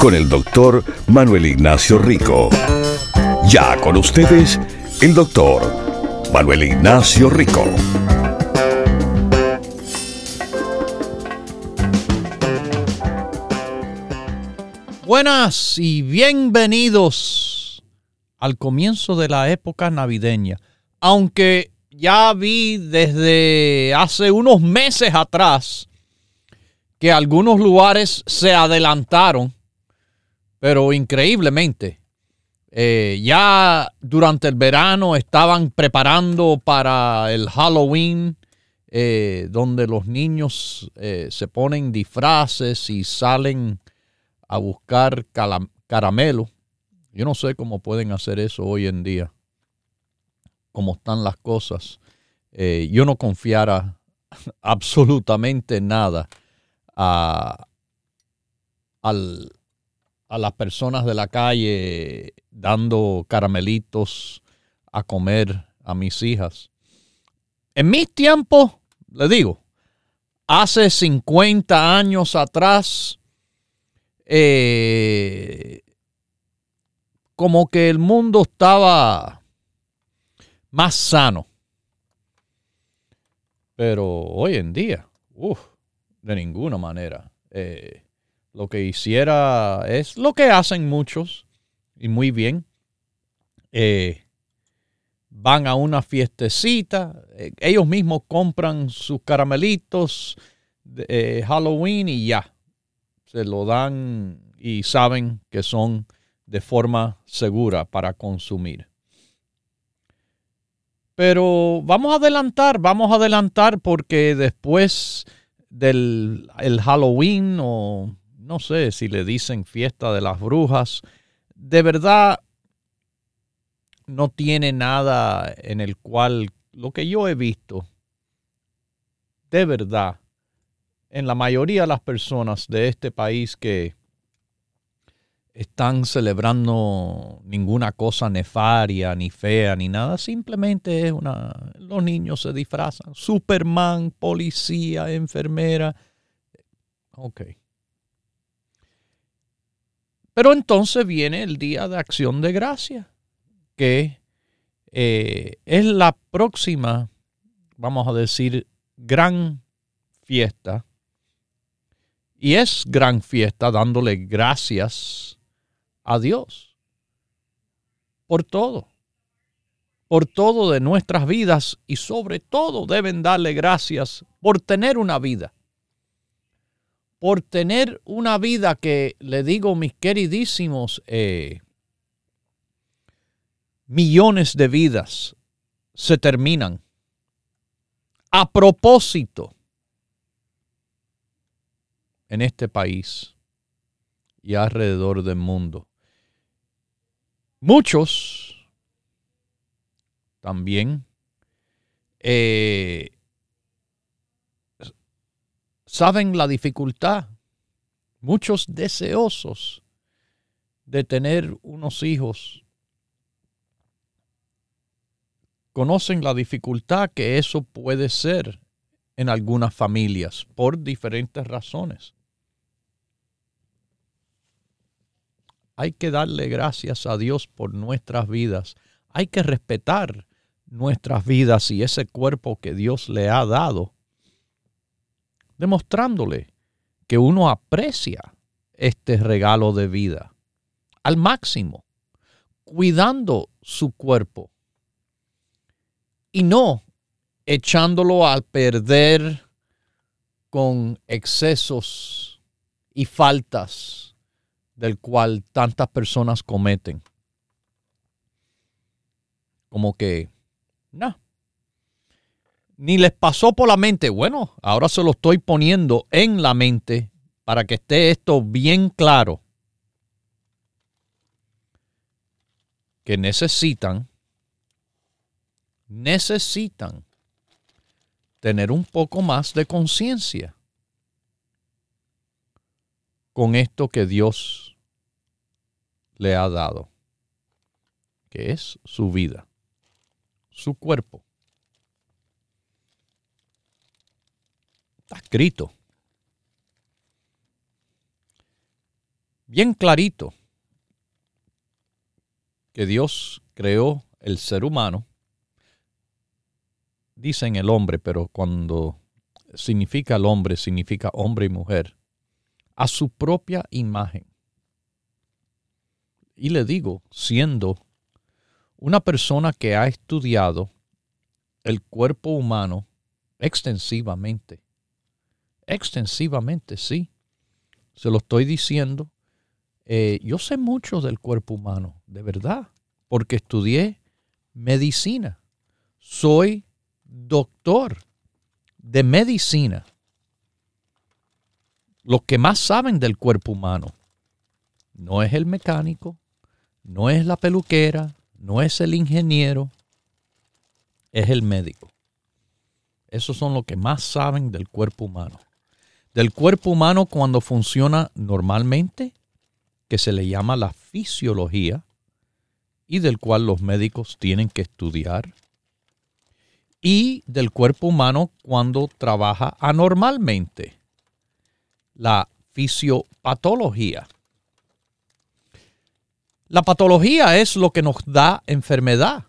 con el doctor Manuel Ignacio Rico. Ya con ustedes, el doctor Manuel Ignacio Rico. Buenas y bienvenidos al comienzo de la época navideña. Aunque ya vi desde hace unos meses atrás que algunos lugares se adelantaron pero increíblemente, eh, ya durante el verano estaban preparando para el Halloween, eh, donde los niños eh, se ponen disfraces y salen a buscar caramelo. Yo no sé cómo pueden hacer eso hoy en día, cómo están las cosas. yo no confiara absolutamente nada a, al, a las personas de la calle dando caramelitos a comer a mis hijas. En mis tiempos, le digo, hace 50 años atrás, eh, como que el mundo estaba más sano. Pero hoy en día, uff, de ninguna manera. Eh, lo que hiciera es lo que hacen muchos y muy bien. Eh, van a una fiestecita, eh, ellos mismos compran sus caramelitos de eh, Halloween y ya, se lo dan y saben que son de forma segura para consumir. Pero vamos a adelantar, vamos a adelantar porque después del el Halloween o no sé si le dicen fiesta de las brujas, de verdad no tiene nada en el cual lo que yo he visto, de verdad, en la mayoría de las personas de este país que están celebrando ninguna cosa nefaria, ni fea, ni nada. Simplemente es una. Los niños se disfrazan. Superman, policía, enfermera. Ok. Pero entonces viene el Día de Acción de Gracia, que eh, es la próxima, vamos a decir, gran fiesta. Y es gran fiesta dándole gracias a Dios por todo, por todo de nuestras vidas y sobre todo deben darle gracias por tener una vida por tener una vida que, le digo, mis queridísimos, eh, millones de vidas se terminan a propósito en este país y alrededor del mundo. Muchos también eh, saben la dificultad. Muchos deseosos de tener unos hijos conocen la dificultad que eso puede ser en algunas familias por diferentes razones. Hay que darle gracias a Dios por nuestras vidas. Hay que respetar nuestras vidas y ese cuerpo que Dios le ha dado, demostrándole que uno aprecia este regalo de vida al máximo, cuidando su cuerpo y no echándolo a perder con excesos y faltas del cual tantas personas cometen. Como que, no. Ni les pasó por la mente. Bueno, ahora se lo estoy poniendo en la mente para que esté esto bien claro. Que necesitan, necesitan tener un poco más de conciencia con esto que Dios le ha dado, que es su vida, su cuerpo. Está escrito. Bien clarito que Dios creó el ser humano dicen el hombre, pero cuando significa el hombre, significa hombre y mujer, a su propia imagen. Y le digo, siendo una persona que ha estudiado el cuerpo humano extensivamente, extensivamente, sí, se lo estoy diciendo, eh, yo sé mucho del cuerpo humano, de verdad, porque estudié medicina. Soy doctor de medicina, los que más saben del cuerpo humano, no es el mecánico, no es la peluquera, no es el ingeniero, es el médico. Esos son los que más saben del cuerpo humano. Del cuerpo humano cuando funciona normalmente, que se le llama la fisiología, y del cual los médicos tienen que estudiar y del cuerpo humano cuando trabaja anormalmente. La fisiopatología. La patología es lo que nos da enfermedad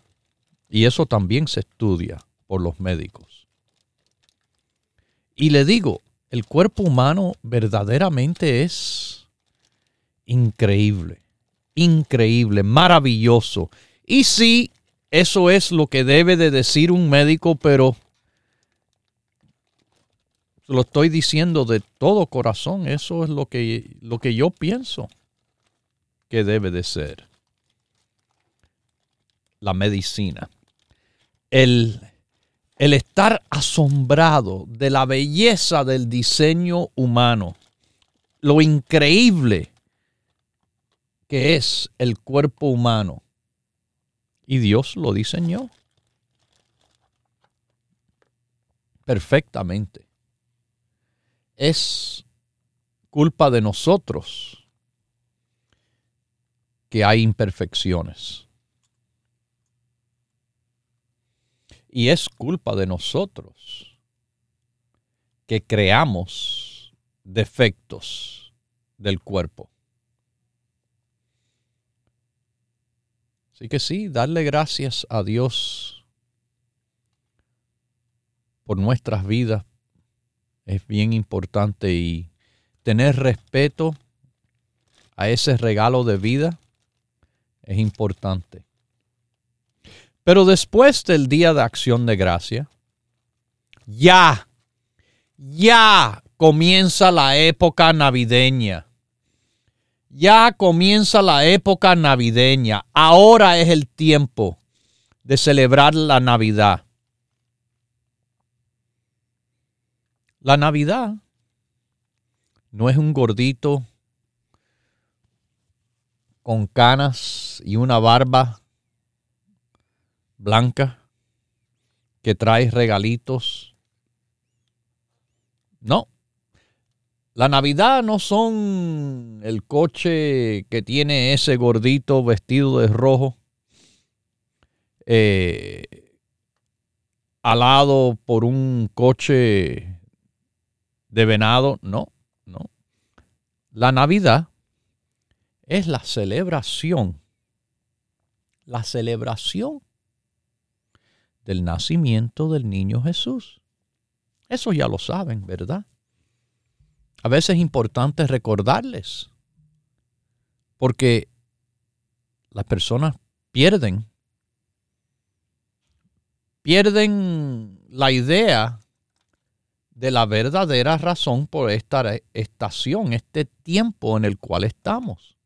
y eso también se estudia por los médicos. Y le digo, el cuerpo humano verdaderamente es increíble, increíble, maravilloso. Y si eso es lo que debe de decir un médico, pero lo estoy diciendo de todo corazón. Eso es lo que, lo que yo pienso que debe de ser la medicina. El, el estar asombrado de la belleza del diseño humano, lo increíble que es el cuerpo humano y Dios lo diseñó perfectamente. Es culpa de nosotros que hay imperfecciones. Y es culpa de nosotros que creamos defectos del cuerpo. Así que sí, darle gracias a Dios por nuestras vidas es bien importante y tener respeto a ese regalo de vida es importante. Pero después del día de acción de gracia, ya, ya comienza la época navideña. Ya comienza la época navideña. Ahora es el tiempo de celebrar la Navidad. La Navidad no es un gordito con canas y una barba blanca que trae regalitos. No, la Navidad no son el coche que tiene ese gordito vestido de rojo, eh, alado por un coche de venado. No, no. La Navidad es la celebración, la celebración del nacimiento del niño Jesús. Eso ya lo saben, ¿verdad? A veces es importante recordarles, porque las personas pierden, pierden la idea de la verdadera razón por esta estación, este tiempo en el cual estamos.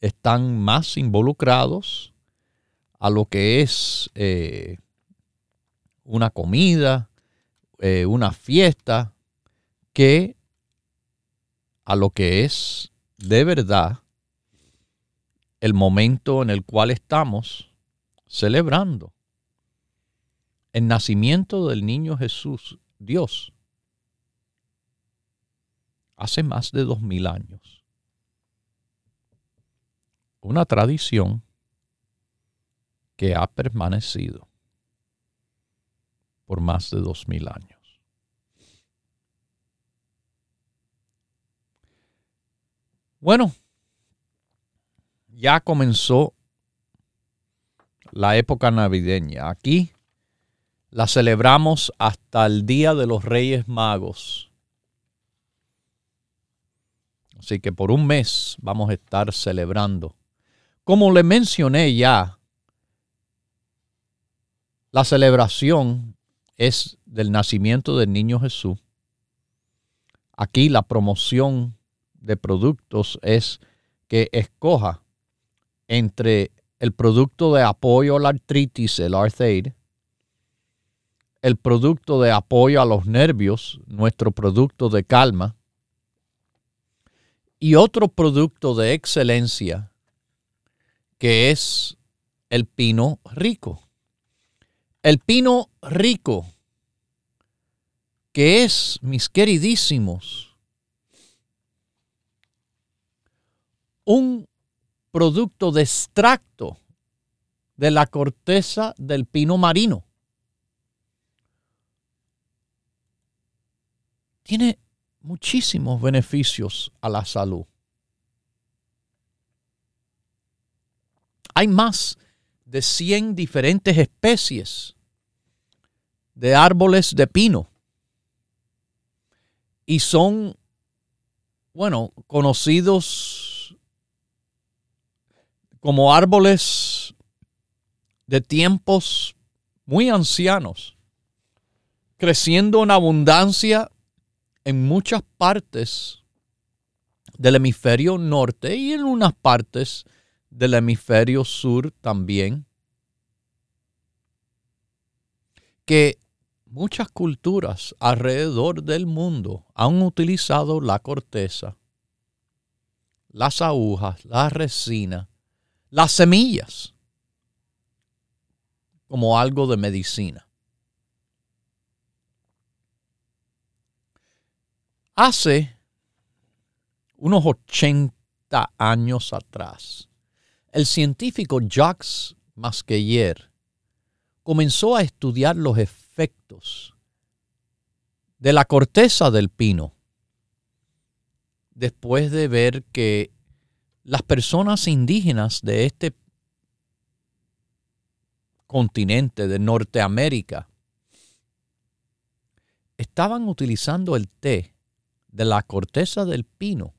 Están más involucrados a lo que es eh, una comida, eh, una fiesta, que a lo que es de verdad el momento en el cual estamos celebrando el nacimiento del niño Jesús, Dios, hace más de dos mil años. Una tradición que ha permanecido por más de dos mil años. Bueno, ya comenzó la época navideña. Aquí la celebramos hasta el Día de los Reyes Magos. Así que por un mes vamos a estar celebrando. Como le mencioné ya, la celebración es del nacimiento del niño Jesús. Aquí la promoción de productos es que escoja entre el producto de apoyo a la artritis, el Arthaid, el producto de apoyo a los nervios, nuestro producto de calma, y otro producto de excelencia, que es el pino rico. El pino rico, que es, mis queridísimos, un producto de extracto de la corteza del pino marino. Tiene muchísimos beneficios a la salud. Hay más de 100 diferentes especies de árboles de pino. Y son, bueno, conocidos como árboles de tiempos muy ancianos, creciendo en abundancia en muchas partes del hemisferio norte y en unas partes del hemisferio sur también, que muchas culturas alrededor del mundo han utilizado la corteza, las agujas, la resina, las semillas como algo de medicina. Hace unos 80 años atrás, el científico Jacques Masqueyer comenzó a estudiar los efectos de la corteza del pino después de ver que las personas indígenas de este continente de Norteamérica estaban utilizando el té de la corteza del pino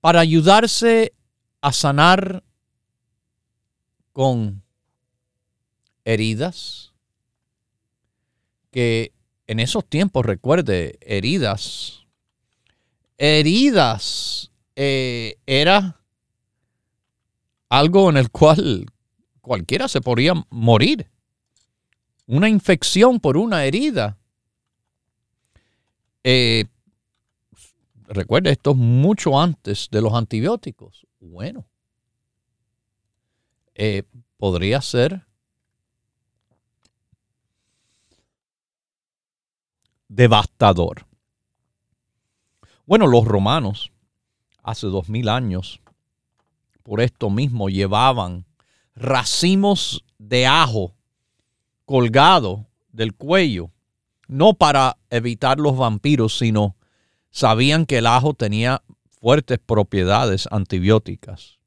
para ayudarse a sanar con heridas que en esos tiempos, recuerde, heridas, heridas eh, era algo en el cual cualquiera se podría morir. Una infección por una herida. Eh, recuerde, esto es mucho antes de los antibióticos. Bueno, eh, podría ser devastador. Bueno, los romanos hace dos mil años, por esto mismo llevaban racimos de ajo colgado del cuello, no para evitar los vampiros, sino sabían que el ajo tenía fuertes propiedades antibióticas.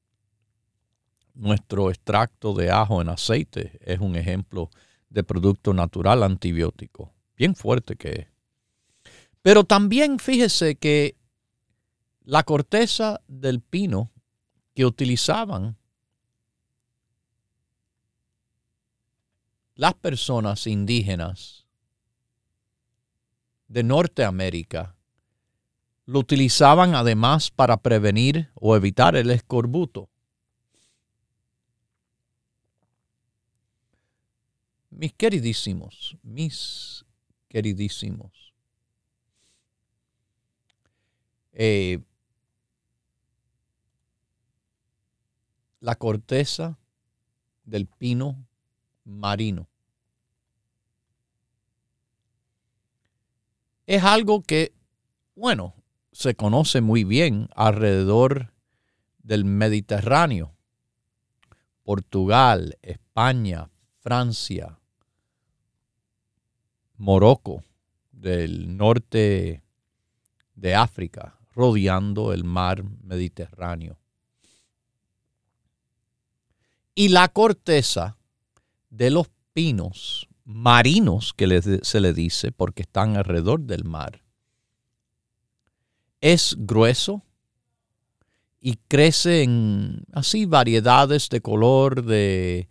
Nuestro extracto de ajo en aceite es un ejemplo de producto natural antibiótico, bien fuerte que es. Pero también fíjese que la corteza del pino que utilizaban las personas indígenas de Norteamérica lo utilizaban además para prevenir o evitar el escorbuto. Mis queridísimos, mis queridísimos, eh, la corteza del pino marino. Es algo que, bueno, se conoce muy bien alrededor del Mediterráneo. Portugal, España, Francia, Morocco, del norte de África, rodeando el mar Mediterráneo. Y la corteza de los pinos marinos, que se le dice, porque están alrededor del mar, es grueso y crece en así variedades de color de,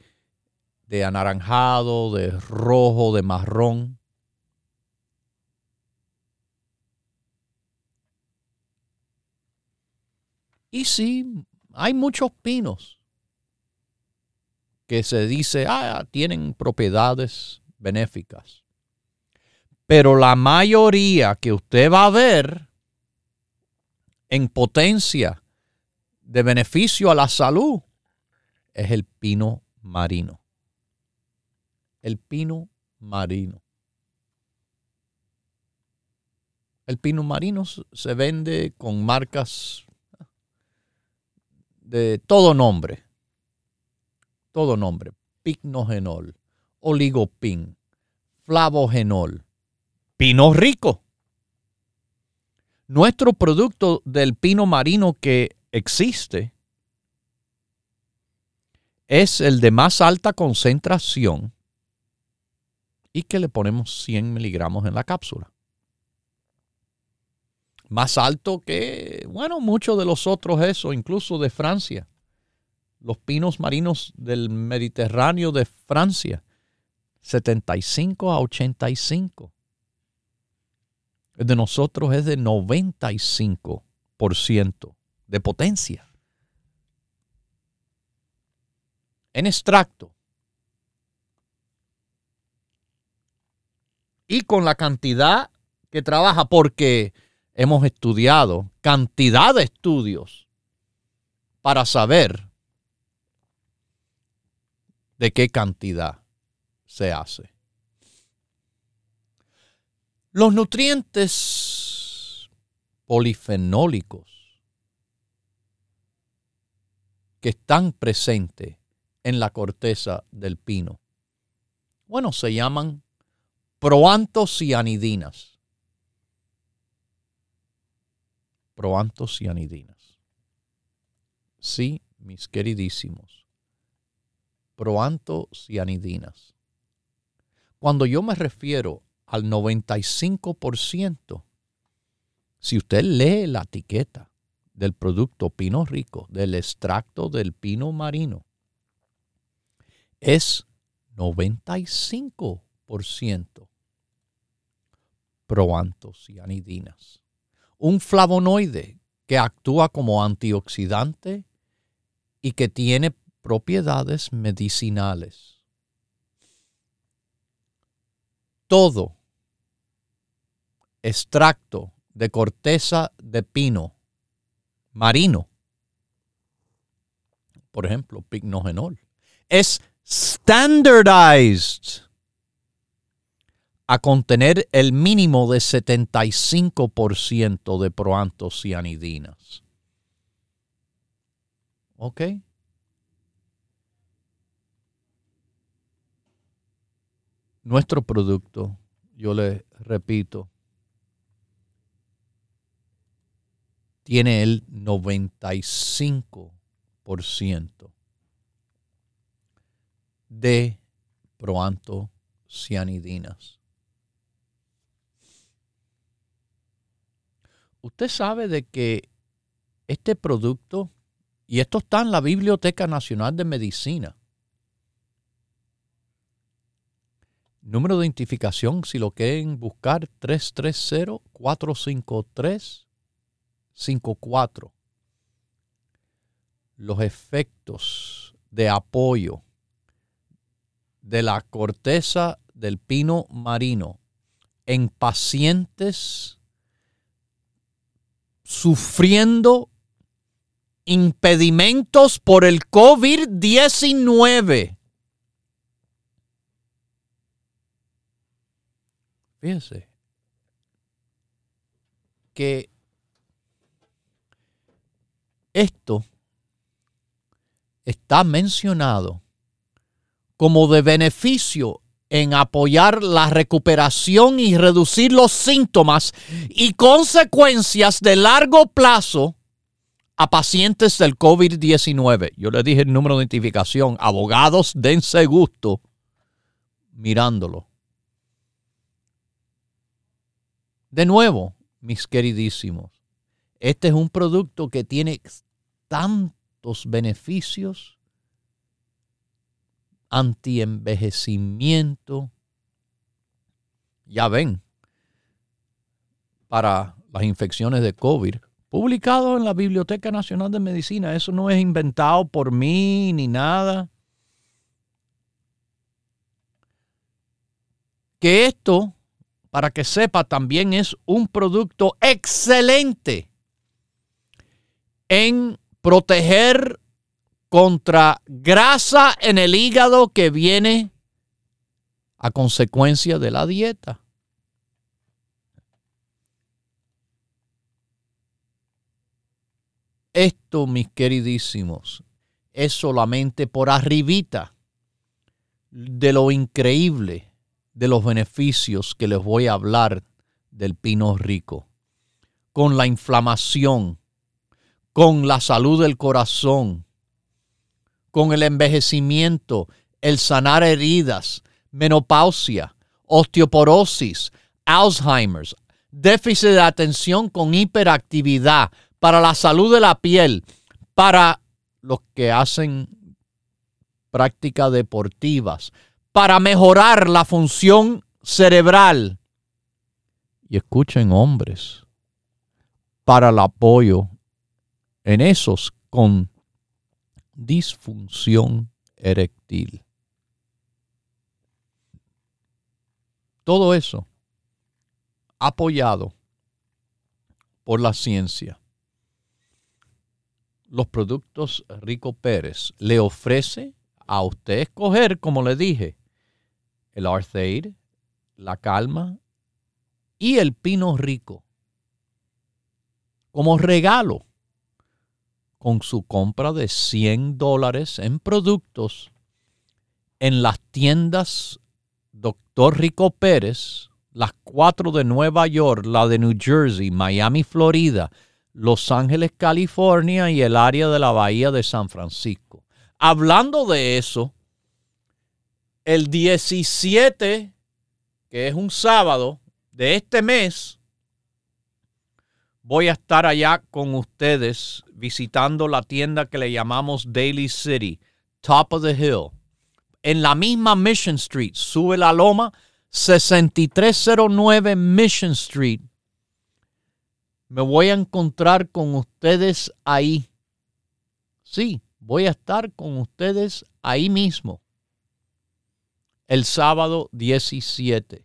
de anaranjado, de rojo, de marrón. Y sí, hay muchos pinos que se dice, ah, tienen propiedades benéficas. Pero la mayoría que usted va a ver en potencia de beneficio a la salud es el pino marino. El pino marino. El pino marino se vende con marcas de todo nombre todo nombre, pignogenol, oligopin, flavogenol, pino rico. Nuestro producto del pino marino que existe es el de más alta concentración y que le ponemos 100 miligramos en la cápsula. Más alto que, bueno, muchos de los otros eso, incluso de Francia los pinos marinos del Mediterráneo de Francia, 75 a 85. El de nosotros es de 95% de potencia. En extracto. Y con la cantidad que trabaja, porque hemos estudiado cantidad de estudios para saber de qué cantidad se hace. Los nutrientes polifenólicos que están presentes en la corteza del pino, bueno, se llaman proantocianidinas. Proantocianidinas. Sí, mis queridísimos proantocianidinas. Cuando yo me refiero al 95%, si usted lee la etiqueta del producto pino rico, del extracto del pino marino, es 95% proantocianidinas. Un flavonoide que actúa como antioxidante y que tiene propiedades medicinales. Todo extracto de corteza de pino marino, por ejemplo, pignogenol, es standardized a contener el mínimo de 75% de proantocianidinas. ¿Ok? nuestro producto, yo le repito, tiene el 95% de proantocianidinas. Usted sabe de que este producto, y esto está en la Biblioteca Nacional de Medicina, número de identificación, si lo quieren buscar, 330-453-54. Los efectos de apoyo de la corteza del pino marino en pacientes sufriendo impedimentos por el COVID-19. Fíjense que esto está mencionado como de beneficio en apoyar la recuperación y reducir los síntomas y consecuencias de largo plazo a pacientes del COVID-19. Yo le dije el número de identificación. Abogados, dense gusto mirándolo. De nuevo, mis queridísimos, este es un producto que tiene tantos beneficios antienvejecimiento. Ya ven, para las infecciones de COVID, publicado en la Biblioteca Nacional de Medicina. Eso no es inventado por mí ni nada. Que esto, para que sepa, también es un producto excelente en proteger contra grasa en el hígado que viene a consecuencia de la dieta. Esto, mis queridísimos, es solamente por arribita de lo increíble de los beneficios que les voy a hablar del pino rico. Con la inflamación, con la salud del corazón, con el envejecimiento, el sanar heridas, menopausia, osteoporosis, Alzheimer's, déficit de atención con hiperactividad, para la salud de la piel, para los que hacen prácticas deportivas, para mejorar la función cerebral. Y escuchen hombres, para el apoyo en esos con disfunción eréctil. Todo eso apoyado por la ciencia. Los productos Rico Pérez le ofrece a usted escoger, como le dije, el Arthaid, la Calma y el Pino Rico como regalo con su compra de 100 dólares en productos en las tiendas Dr. Rico Pérez, las cuatro de Nueva York, la de New Jersey, Miami, Florida, Los Ángeles, California y el área de la Bahía de San Francisco. Hablando de eso, el 17, que es un sábado de este mes, voy a estar allá con ustedes visitando la tienda que le llamamos Daily City, Top of the Hill. En la misma Mission Street, sube la loma, 6309 Mission Street. Me voy a encontrar con ustedes ahí. Sí, voy a estar con ustedes ahí mismo. El sábado 17.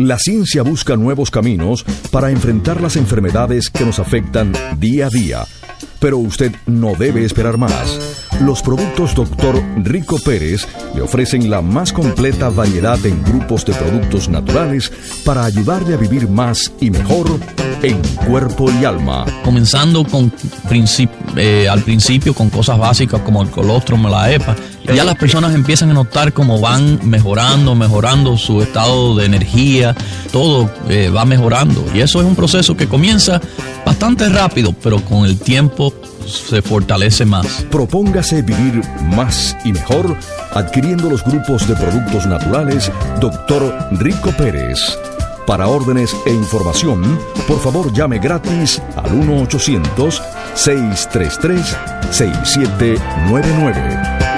La ciencia busca nuevos caminos para enfrentar las enfermedades que nos afectan día a día. Pero usted no debe esperar más. Los productos Dr. Rico Pérez le ofrecen la más completa variedad en grupos de productos naturales para ayudarle a vivir más y mejor en cuerpo y alma. Comenzando con eh, al principio con cosas básicas como el colostrum, la EPA, ya las personas empiezan a notar cómo van mejorando, mejorando su estado de energía, todo eh, va mejorando. Y eso es un proceso que comienza bastante rápido, pero con el tiempo se fortalece más. Propóngase vivir más y mejor adquiriendo los grupos de productos naturales Dr. Rico Pérez. Para órdenes e información, por favor llame gratis al 1-800-633-6799.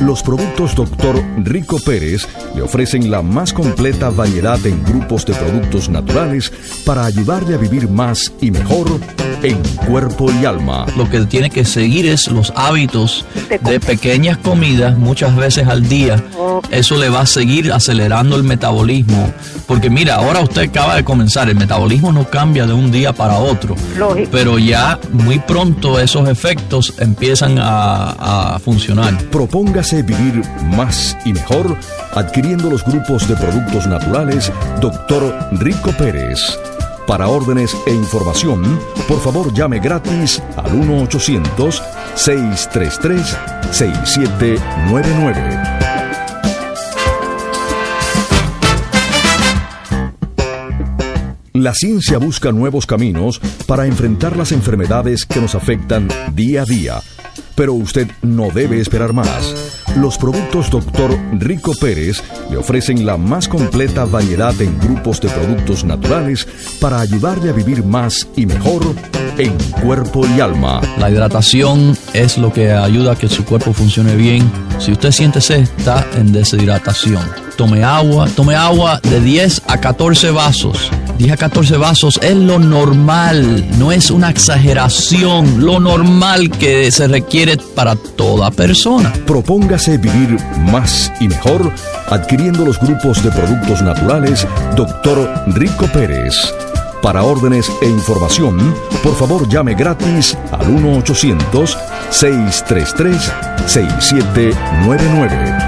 Los productos Dr. Rico Pérez le ofrecen la más completa variedad en grupos de productos naturales para ayudarle a vivir más y mejor en cuerpo y alma. Lo que tiene que seguir es los hábitos de pequeñas comidas muchas veces al día. Eso le va a seguir acelerando el metabolismo. Porque mira, ahora usted acaba de comenzar, el metabolismo no cambia de un día para otro. Pero ya muy pronto esos efectos empiezan a, a funcionar. Vivir más y mejor adquiriendo los grupos de productos naturales Dr. Rico Pérez. Para órdenes e información, por favor llame gratis al 1-800-633-6799. La ciencia busca nuevos caminos para enfrentar las enfermedades que nos afectan día a día pero usted no debe esperar más. Los productos Dr. Rico Pérez le ofrecen la más completa variedad en grupos de productos naturales para ayudarle a vivir más y mejor en cuerpo y alma. La hidratación es lo que ayuda a que su cuerpo funcione bien. Si usted siente sed, está en deshidratación. Tome agua, tome agua de 10 a 14 vasos 10 a 14 vasos es lo normal, no es una exageración, lo normal que se requiere para toda persona. Propóngase vivir más y mejor adquiriendo los grupos de productos naturales Dr. Rico Pérez. Para órdenes e información, por favor llame gratis al 1-800-633-6799.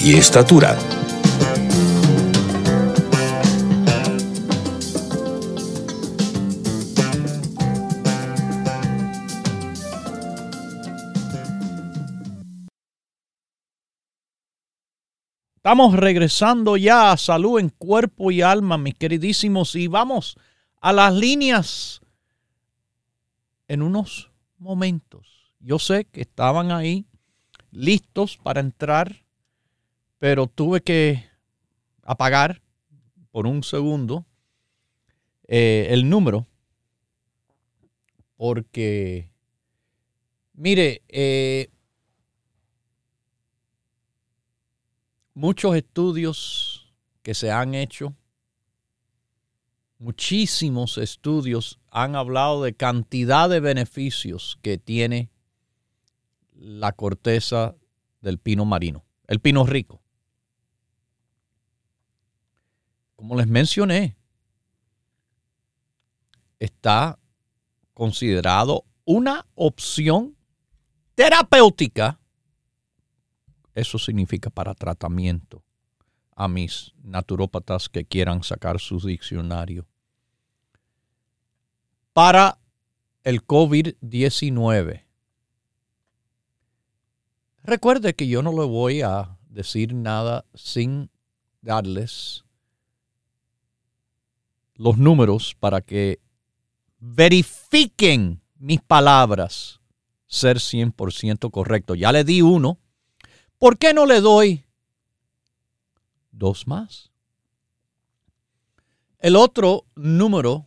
y estatura. Estamos regresando ya a salud en cuerpo y alma, mis queridísimos, y vamos a las líneas en unos momentos. Yo sé que estaban ahí listos para entrar pero tuve que apagar por un segundo eh, el número porque, mire, eh, muchos estudios que se han hecho, muchísimos estudios han hablado de cantidad de beneficios que tiene la corteza del pino marino, el pino rico. Como les mencioné, está considerado una opción terapéutica. Eso significa para tratamiento a mis naturópatas que quieran sacar su diccionario. Para el COVID-19. Recuerde que yo no le voy a decir nada sin darles los números para que verifiquen mis palabras ser 100% correcto. Ya le di uno. ¿Por qué no le doy dos más? El otro número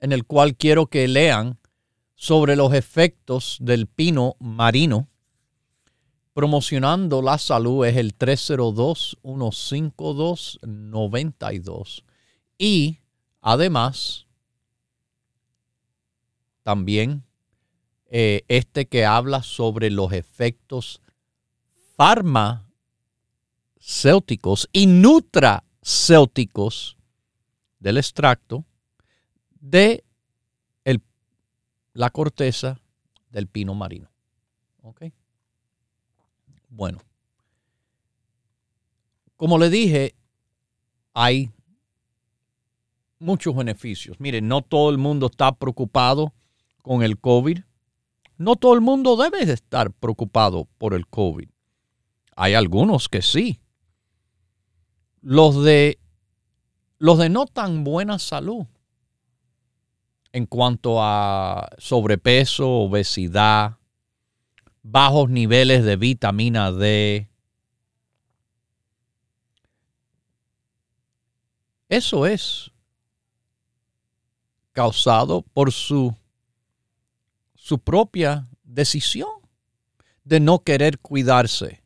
en el cual quiero que lean sobre los efectos del pino marino promocionando la salud es el 302-152-92. Y además, también eh, este que habla sobre los efectos farmacéuticos y nutracéuticos del extracto de la corteza del pino marino. Bueno, como le dije, hay muchos beneficios. Miren, no todo el mundo está preocupado con el COVID. No todo el mundo debe de estar preocupado por el COVID. Hay algunos que sí. Los de los de no tan buena salud en cuanto a sobrepeso, obesidad, bajos niveles de vitamina D. Eso es causado por su, su propia decisión de no querer cuidarse.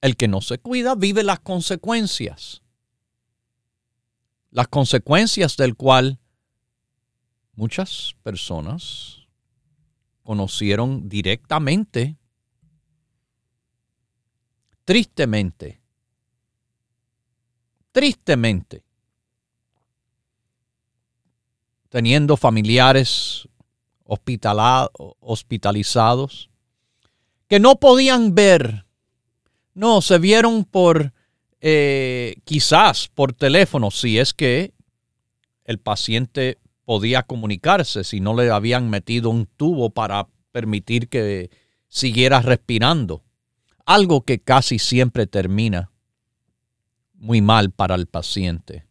El que no se cuida vive las consecuencias. Las consecuencias del cual muchas personas conocieron directamente, tristemente, tristemente, teniendo familiares hospitalizados, que no podían ver, no, se vieron por, eh, quizás por teléfono, si es que el paciente podía comunicarse, si no le habían metido un tubo para permitir que siguiera respirando, algo que casi siempre termina muy mal para el paciente.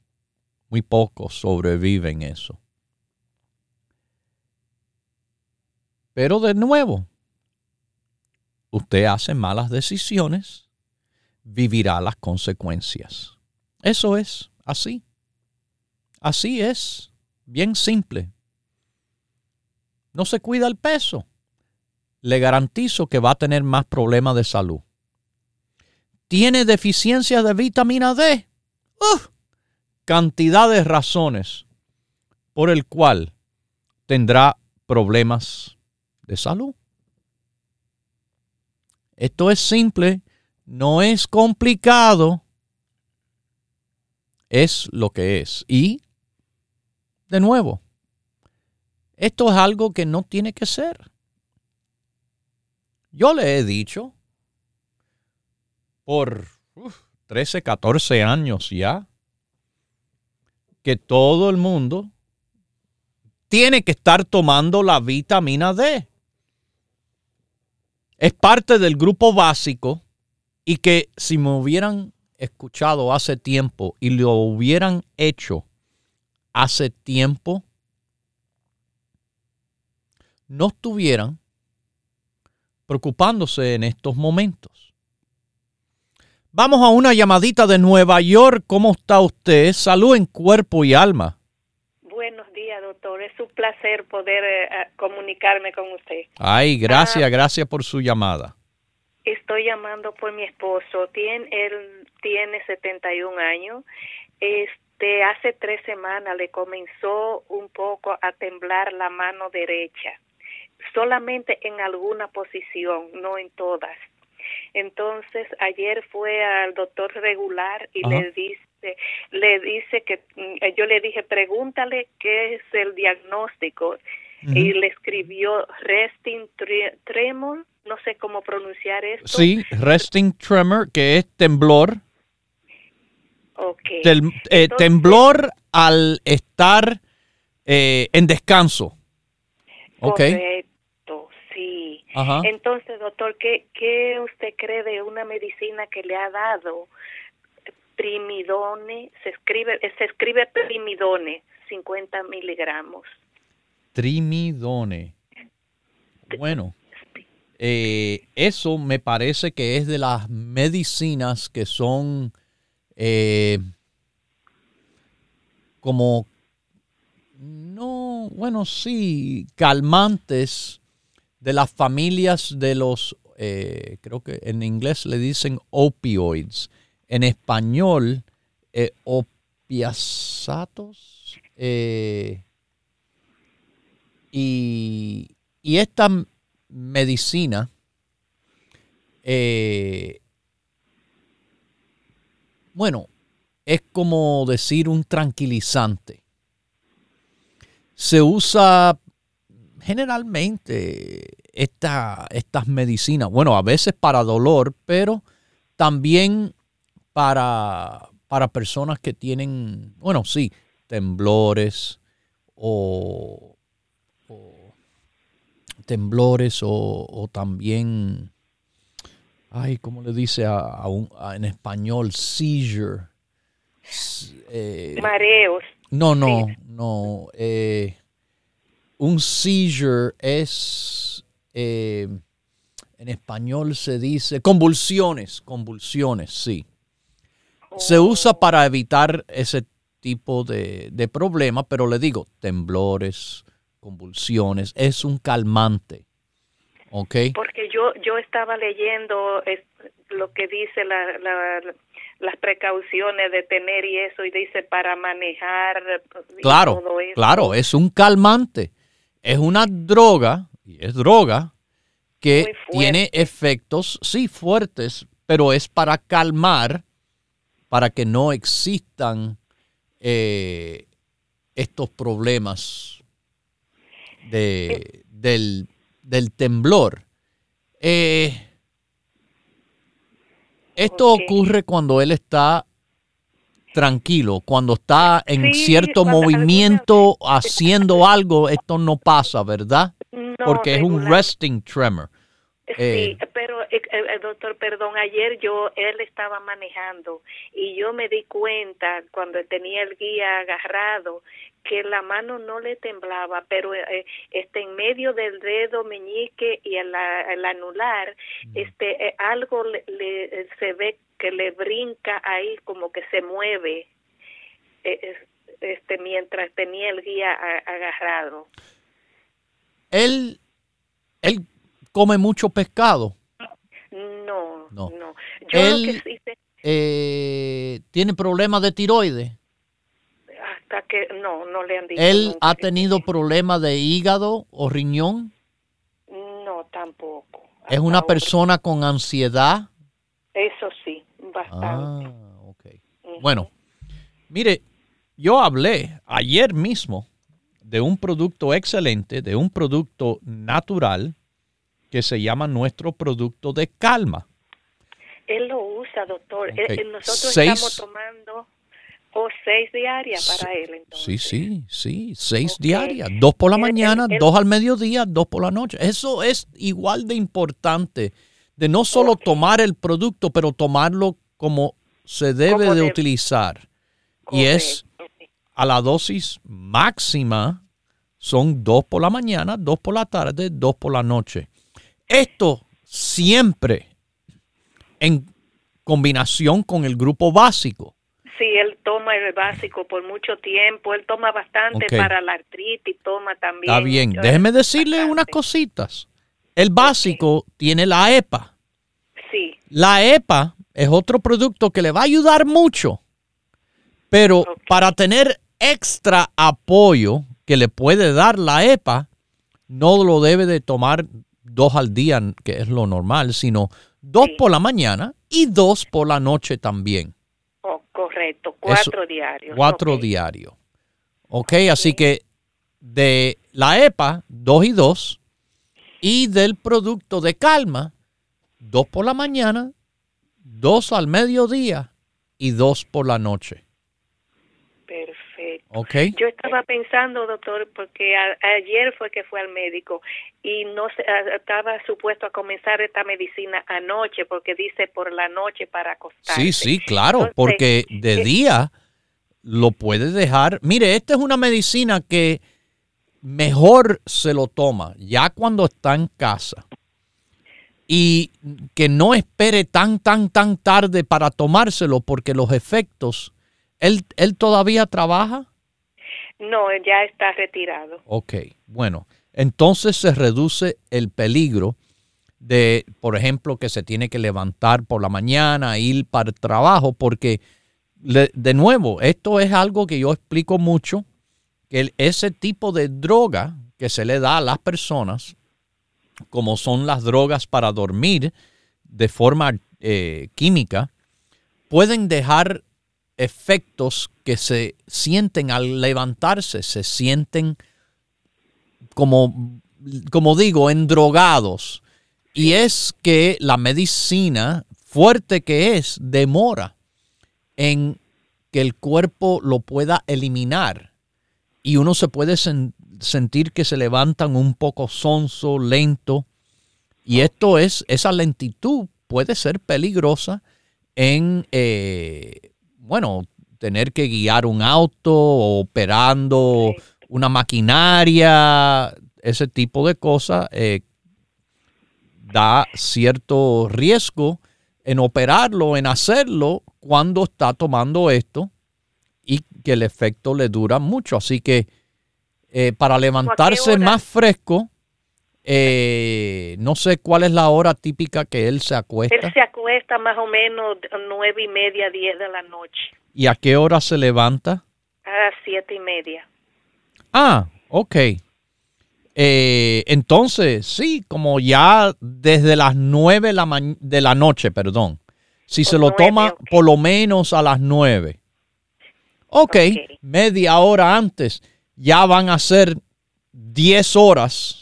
Muy pocos sobreviven eso. Pero de nuevo, usted hace malas decisiones, vivirá las consecuencias. Eso es así. Así es. Bien simple. No se cuida el peso. Le garantizo que va a tener más problemas de salud. Tiene deficiencia de vitamina D. cantidad de razones por el cual tendrá problemas de salud. Esto es simple, no es complicado, es lo que es. Y, de nuevo, esto es algo que no tiene que ser. Yo le he dicho por 13, 14 años ya que todo el mundo tiene que estar tomando la vitamina D. es parte del grupo básico y que si me hubieran escuchado hace tiempo y lo hubieran hecho hace tiempo, no estuvieran preocupándose en estos momentos. Vamos a una llamadita de Nueva York. ¿Cómo está usted? Salud en cuerpo y alma. Buenos días, doctor. Es un placer poder eh, comunicarme con usted. Ay, gracias, ah. gracias por su llamada. Estoy llamando por mi esposo. Tiene, él tiene 71 años. Este, hace tres semanas le comenzó un poco a temblar la mano derecha solamente en alguna posición, no en todas. Entonces, ayer fue al doctor regular y le dice, le dice que mm, yo le dije, pregúntale qué es el diagnóstico. Y le escribió resting tremor, no sé cómo pronunciar esto. Sí, resting tremor, que es temblor. Okay. Eh, temblor al estar eh, en descanso. Okay. Entonces, doctor, ¿qué, ¿qué usted cree de una medicina que le ha dado? Trimidone, se escribe, se escribe trimidone, 50 miligramos. Trimidone. Bueno, eh, eso me parece que es de las medicinas que son eh, como, no, bueno, sí, calmantes de las familias de los, eh, creo que en inglés le dicen opioids, en español eh. Eh, y, y, esta medicina bueno, es como decir un tranquilizante. Se usa generalmente estas medicinas, bueno, a veces para dolor, pero también para, para personas que tienen, bueno, sí, temblores o, temblores o, también, ay, ¿cómo le dice a, un, en español? Seizure. Eh, Mareos. No, no, no. Eh, un seizure es, eh, en español se dice, convulsiones, convulsiones, sí. Se usa para evitar ese tipo de, de problema, pero le digo, temblores, convulsiones, es un calmante. ¿Ok? Yo, yo estaba leyendo lo que dice las precauciones de tener y eso, y dice para manejar. claro, claro, es un calmante es una droga, y es droga, que tiene efectos, sí, fuertes, pero es para calmar, para que no existan eh, estos problemas de, del, temblor. Eh, esto ocurre cuando él está tranquilo. Cuando está en cierto movimiento haciendo algo, esto no pasa, ¿verdad? Porque es un resting tremor. Sí, eh, pero eh, eh, doctor, perdón, ayer yo, él estaba manejando y yo me di cuenta cuando tenía el guía agarrado que la mano no le temblaba, pero este en medio del dedo meñique y el, anular, mm. este algo le, se ve que le brinca ahí como que se mueve este mientras tenía el guía agarrado. Él él come mucho pescado? No, no. Él eh, tiene problemas de tiroides. Hasta que no, no le han dicho. ¿Él ha tenido problemas de hígado o riñón? No, tampoco. ¿Es una persona con ansiedad? Eso sí, bastante. Ah, ok. Bueno, mire, yo hablé ayer mismo de un producto excelente, de un producto natural que se llama nuestro producto de calma. Él lo usa, doctor. Nosotros estamos tomando O seis diarias para él, entonces. Sí, sí, sí, seis diarias. Dos por la mañana, dos al mediodía, dos por la noche. Eso es igual de importante, de no solo tomar el producto, pero tomarlo como se debe de utilizar. Y es a la dosis máxima, son dos por la mañana, dos por la tarde, dos por la noche. Esto siempre en combinación con el grupo básico. Sí, él toma el básico por mucho tiempo, él toma bastante para la artritis, toma también. Está bien, déjeme decirle unas cositas. El básico tiene la EPA. Sí. La EPA es otro producto que le va a ayudar mucho, pero para tener extra apoyo que le puede dar la EPA, no lo debe de tomar dos al día, que es lo normal, sino dos por la mañana y dos por la noche también. Correcto, cuatro diarios. Cuatro diarios. Ok, así que de la EPA, dos y dos, y del producto de calma, dos por la mañana, dos al mediodía y dos por la noche. Yo estaba pensando, doctor, porque ayer fue que fue al médico y no estaba supuesto a comenzar esta medicina anoche porque dice por la noche para acostarse. Sí, sí, claro, porque de eh, día lo puede dejar. Mire, esta es una medicina que mejor se lo toma ya cuando está en casa y que no espere tan, tan, tan tarde para tomárselo porque los efectos, ¿él, él todavía trabaja? No, ya está retirado. Ok, bueno, entonces se reduce el peligro de, por ejemplo, que se tiene que levantar por la mañana, ir para el trabajo, porque, de nuevo, esto es algo que yo explico mucho, que ese tipo de droga que se le da a las personas, como son las drogas para dormir de forma eh, química, pueden dejar efectos que se sienten al levantarse, se sienten como, como digo, endrogados. Y es que la medicina, fuerte que es, demora en que el cuerpo lo pueda eliminar. Y uno se puede sentir que se levantan un poco sonso, lento. Y esto es, esa lentitud puede ser peligrosa en eh, bueno, tener que guiar un auto, operando una maquinaria, ese tipo de cosas, eh, da cierto riesgo en operarlo, en hacerlo cuando está tomando esto y que el efecto le dura mucho. Así que eh, para levantarse más fresco, eh, no sé cuál es la hora típica que él se acuesta. Él se acuesta más o menos nueve y media, diez de la noche. ¿Y a qué hora se levanta? A siete y media. Ah, ok. Eh, entonces, sí, como ya desde las nueve de la, de la noche, perdón. Si se lo toma por lo menos a las nueve. Ok, media hora antes. Ya van a ser diez horas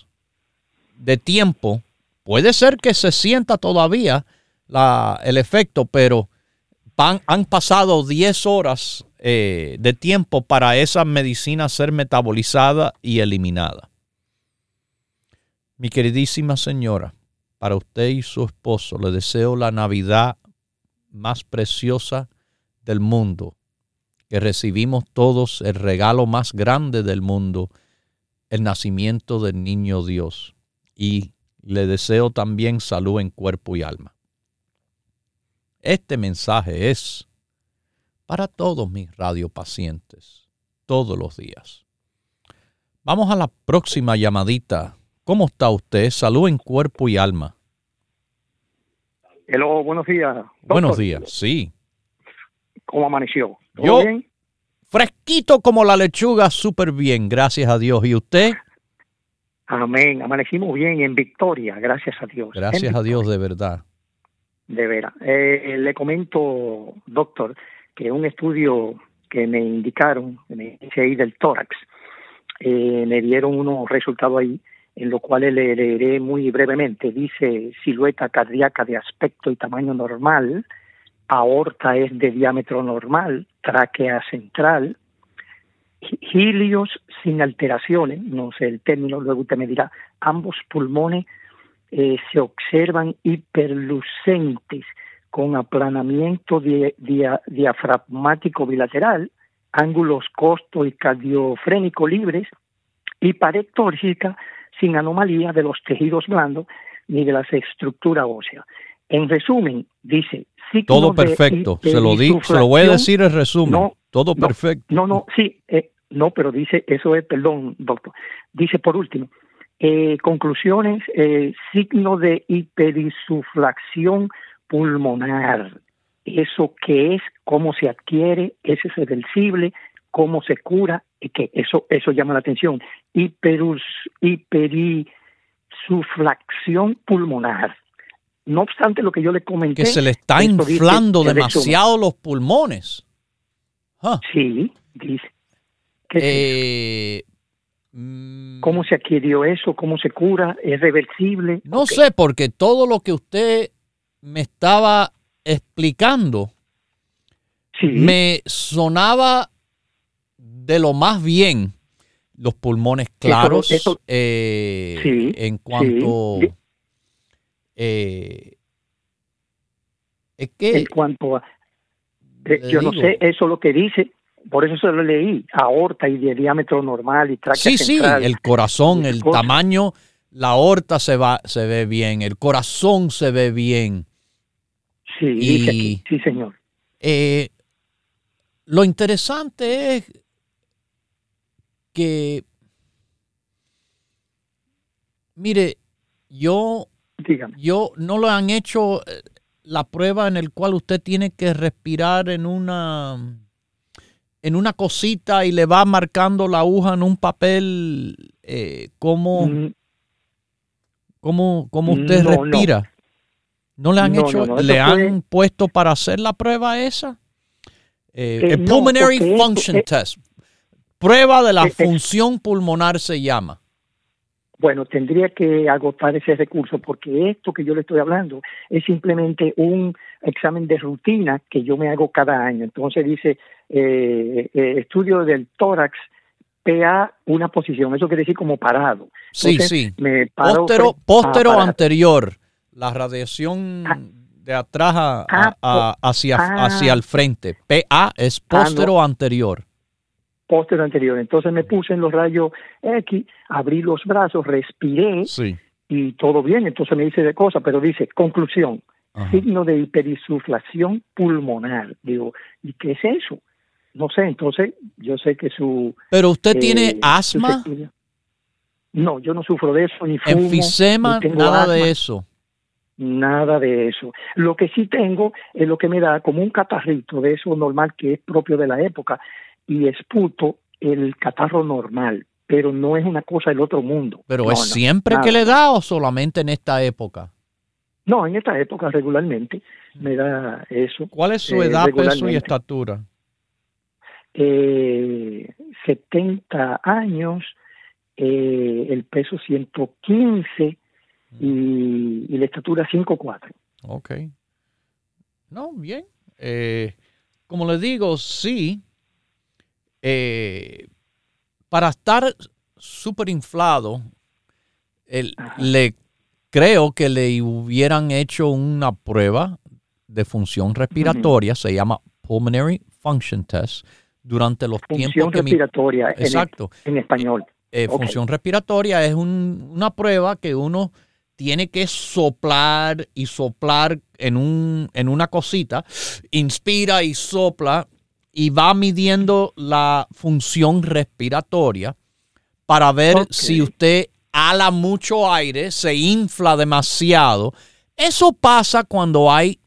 de tiempo, puede ser que se sienta todavía la, el efecto, pero han pasado 10 horas eh, de tiempo para esa medicina ser metabolizada y eliminada. Mi queridísima señora, para usted y su esposo le deseo la Navidad más preciosa del mundo, que recibimos todos el regalo más grande del mundo, el nacimiento del niño Dios y le deseo también salud en cuerpo y alma. Este mensaje es para todos mis radiopacientes, todos los días. Vamos a la próxima llamadita. ¿Cómo está usted? Salud en cuerpo y alma. Hello, buenos días. Buenos días, sí. ¿Cómo amaneció? Yo, bien? fresquito como la lechuga, súper bien, gracias a Dios. ¿Y usted? Amén. Amanecimos bien en victoria, gracias a Dios. Gracias a Dios, de verdad. De veras. Eh, le comento, doctor, que un estudio que me indicaron, me hice ahí del tórax, eh, me dieron unos resultados ahí, en los cuales le leeré muy brevemente. Dice silueta cardíaca de aspecto y tamaño normal, aorta es de diámetro normal, tráquea central, gilios sin alteraciones, no sé el término, luego usted me dirá, ambos pulmones eh, se observan hiperlucentes con aplanamiento diafragmático bilateral, ángulos costo y cardiofrénico libres y pared tóxica sin anomalía de los tejidos blandos ni de las estructuras óseas. En resumen, dice... Todo perfecto, se lo, di, se lo voy a decir en resumen. Todo perfecto. No, no, sí, eh, no, pero dice, eso es, perdón, doctor. Dice por último, eh, conclusiones, eh, signo de hiperinsuflación pulmonar. Eso que es, cómo se adquiere, ese es reversible, cómo se cura, y que eso, eso llama la atención. Hiperus, hiperisuflación pulmonar. No obstante lo que yo le comenté. Que se le está inflando demasiado los pulmones. Sí, dice. Eh, mm. ¿Cómo se adquirió eso? ¿Cómo se cura? ¿Es reversible? No sé, porque todo lo que usted me estaba explicando me sonaba de lo más bien los pulmones claros eh, en cuanto eh, es que en cuanto a yo no sé eso lo que dice por eso se lo leí aorta y de diámetro normal y tráquea sí sí el corazón el tamaño la aorta se va se ve bien el corazón se ve bien. Sí, sí, señor. Eh, lo interesante es que, mire, yo, yo no lo han hecho eh, la prueba en el cual usted tiene que respirar en una en una cosita y le va marcando la aguja en un papel eh, cómo, mm. cómo, usted respira. ¿No le han hecho, le han puesto para hacer la prueba esa? Eh, eh, el Pulmonary Function Test. Prueba de la función pulmonar se llama. Bueno, tendría que agotar ese recurso porque esto que yo le estoy hablando es simplemente un examen de rutina que yo me hago cada año. Entonces dice estudio del tórax, PA, una posición. Eso quiere decir como parado. sí, sí. Me póstero anterior la radiación ah. de atrás ah, hacia, ah. hacia el frente. PA es póstero anterior. Póstero anterior. Entonces me puse en los rayos X, abrí los brazos, respiré y todo bien. Entonces me dice de cosas, pero dice, conclusión, signo de hiperinsuflación pulmonar. Digo, ¿y qué es eso? No sé, entonces yo sé que su... ¿Pero usted tiene eh, asma? No, yo no sufro de eso, ni fumo. Enfisema, nada de eso nada de eso. Lo que sí tengo es lo que me da como un catarrito de eso normal que es propio de la época y esputo el catarro normal, pero no es una cosa del otro mundo. ¿Pero es siempre que le da o solamente en esta época? No, en esta época regularmente me da eso. ¿Cuál es su eh, edad, peso y estatura? Eh, 70 años, eh, el peso 115 y, la estatura 5'4". Ok. No, bien. Eh, como les digo, sí. Eh, para estar súper inflado, le creo que le hubieran hecho una prueba de función respiratoria, se llama Pulmonary Function Test, durante los tiempos que respiratoria, exacto, en, español. Eh, función respiratoria es una prueba que uno tiene que soplar y soplar en, un, en una cosita, inspira y sopla y va midiendo la función respiratoria para ver si usted ala mucho aire, se infla demasiado. Eso pasa cuando hay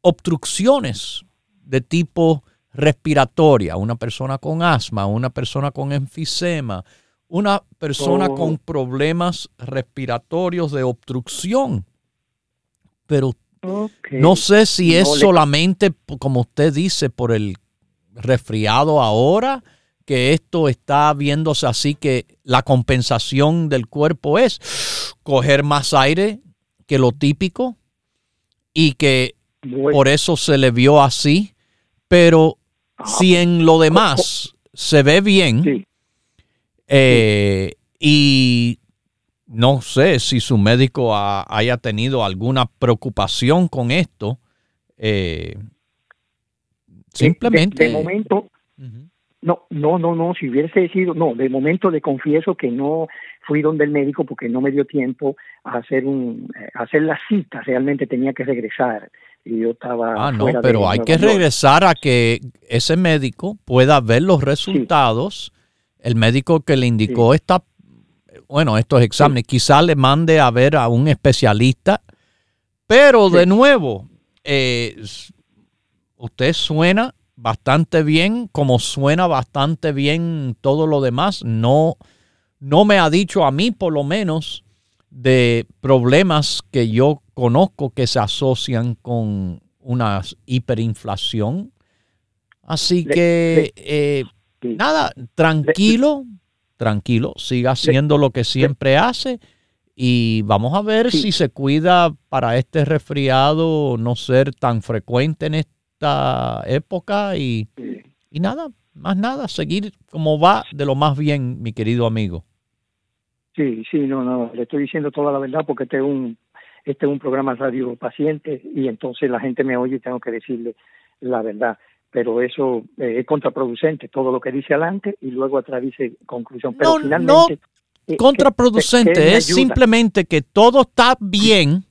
obstrucciones de tipo respiratoria, una persona con asma, una persona con enfisema, una persona con oh. problemas respiratorios de obstrucción. Pero no sé si es solamente, como usted dice, por el resfriado ahora, que esto está viéndose así que la compensación del cuerpo es coger más aire que lo típico y que por eso se le vio así, pero si en lo demás se ve bien eh, y no sé si su médico haya tenido alguna preocupación con esto, eh, simplemente... De, momento, no, no, no, no, si hubiese sido, no, de momento le confieso que no fui donde el médico porque no me dio tiempo a hacer un, eh, hacer la cita, realmente tenía que regresar. Y yo estaba... Ah, no, pero hay que regresar a que ese médico pueda ver los resultados, el médico que le indicó esta, bueno, estos exámenes, quizá le mande a ver a un especialista, pero de nuevo, eh, usted suena bastante bien, como suena bastante bien todo lo demás. No, no me ha dicho a mí, por lo menos, de problemas que yo conozco que se asocian con una hiperinflación. Así que, eh, nada, tranquilo, tranquilo, siga haciendo lo que siempre hace y vamos a ver si se cuida para este resfriado no ser tan frecuente en este esta época y, y nada, más nada, seguir como va de lo más bien, mi querido amigo. Sí, sí, no, no, le estoy diciendo toda la verdad porque este es un, este es un programa radio paciente y entonces la gente me oye y tengo que decirle la verdad. Pero eso eh, es contraproducente, todo lo que dice adelante y luego atrás dice conclusión. Pero no, finalmente. No, contraproducente, es simplemente que todo está bien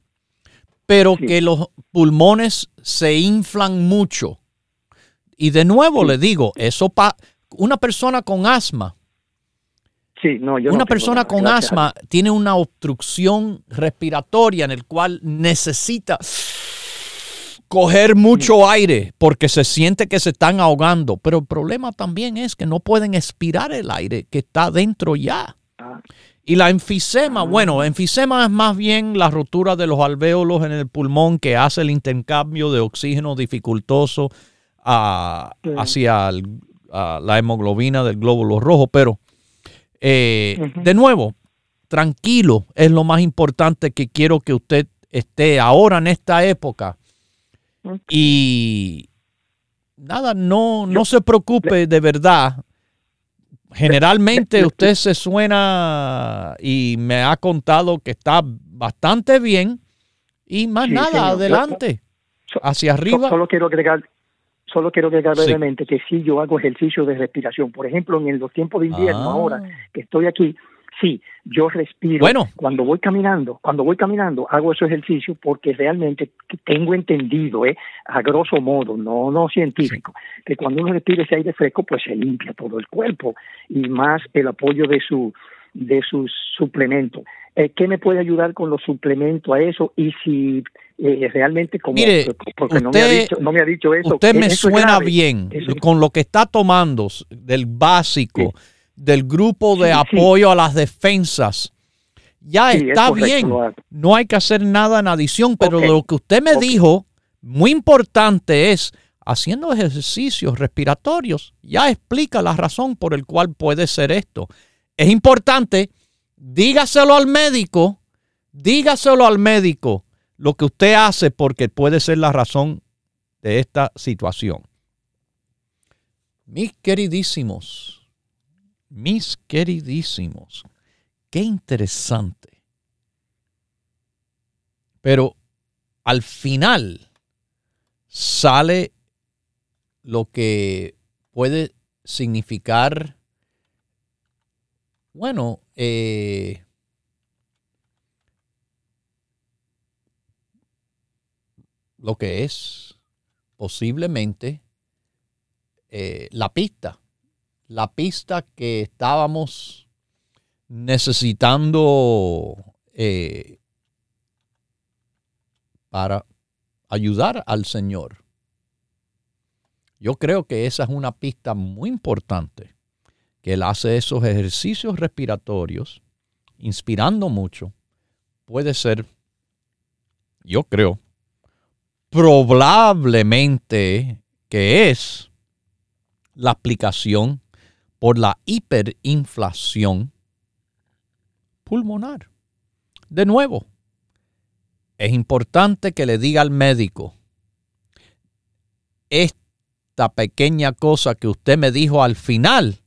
pero que los pulmones se inflan mucho. Y de nuevo le digo, eso para una persona con asma. Sí, no, yo una persona con asma tiene una obstrucción respiratoria en el cual necesita coger mucho aire porque se siente que se están ahogando. Pero el problema también es que no pueden expirar el aire que está dentro ya. Ah. Y la enfisema, bueno, enfisema es más bien la rotura de los alvéolos en el pulmón que hace el intercambio de oxígeno dificultoso hacia la hemoglobina del glóbulo rojo. Pero, eh, de nuevo, tranquilo es lo más importante que quiero que usted esté ahora en esta época. Y nada, no, no se preocupe de verdad generalmente usted se suena y me ha contado que está bastante bien y más nada, adelante, hacia arriba. Solo quiero agregar, solo quiero agregar brevemente que si yo hago ejercicio de respiración. Por ejemplo, en los tiempos de invierno, ahora ah. que estoy aquí, sí, yo respiro. Bueno. Cuando voy caminando, cuando voy caminando, hago ese ejercicio porque realmente tengo entendido, ¿eh? a grosso modo, no, no científico, que cuando uno respira ese aire fresco, pues se limpia todo el cuerpo y más el apoyo de su de sus suplementos. Eh, ¿Qué me puede ayudar con los suplementos a eso? Y si eh, realmente como porque no, me ha dicho, no me ha dicho eso. Usted me suena bien con lo que está tomando del básico del grupo de apoyo a las defensas. Ya está bien, no hay que hacer nada en adición, pero lo que usted me dijo, muy importante es, haciendo ejercicios respiratorios, ya explica la razón por el cual puede ser esto. Es importante, dígaselo al médico, dígaselo al médico lo que usted hace porque puede ser la razón de esta situación. Mis queridísimos, mis queridísimos, qué interesante. Pero al final sale lo que puede significar, bueno, eh, lo que es posiblemente eh, la pista la pista que estábamos necesitando eh, para ayudar al Señor. Yo creo que esa es una pista muy importante, que Él hace esos ejercicios respiratorios, inspirando mucho. Puede ser, yo creo, probablemente que es la aplicación por la hiperinflación pulmonar. De nuevo, es importante que le diga al médico esta pequeña cosa que usted me dijo al final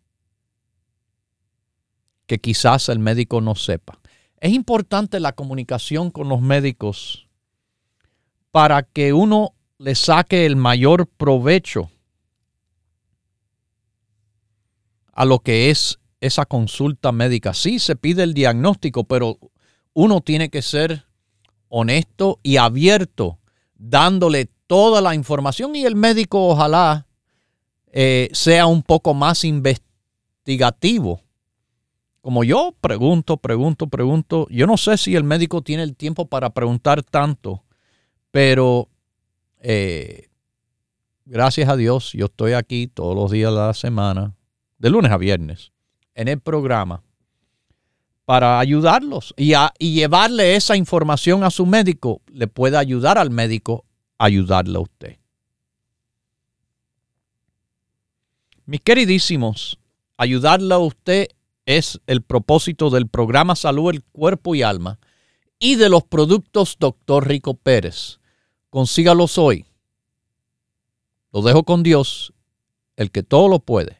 que quizás el médico no sepa. Es importante la comunicación con los médicos para que uno le saque el mayor provecho a lo que es esa consulta médica. Sí, se pide el diagnóstico, pero uno tiene que ser honesto y abierto, dándole toda la información y el médico ojalá eh, sea un poco más investigativo como yo pregunto, pregunto, pregunto, yo no sé si el médico tiene el tiempo para preguntar tanto, pero eh, gracias a Dios yo estoy aquí todos los días de la semana, de lunes a viernes, en el programa para ayudarlos y, llevarle esa información a su médico, le puede ayudar al médico a ayudarle a usted. Mis queridísimos, ayudarle a usted es el propósito del programa Salud el Cuerpo y Alma y de los productos Dr. Rico Pérez. Consígalos hoy. Lo dejo con Dios, el que todo lo puede,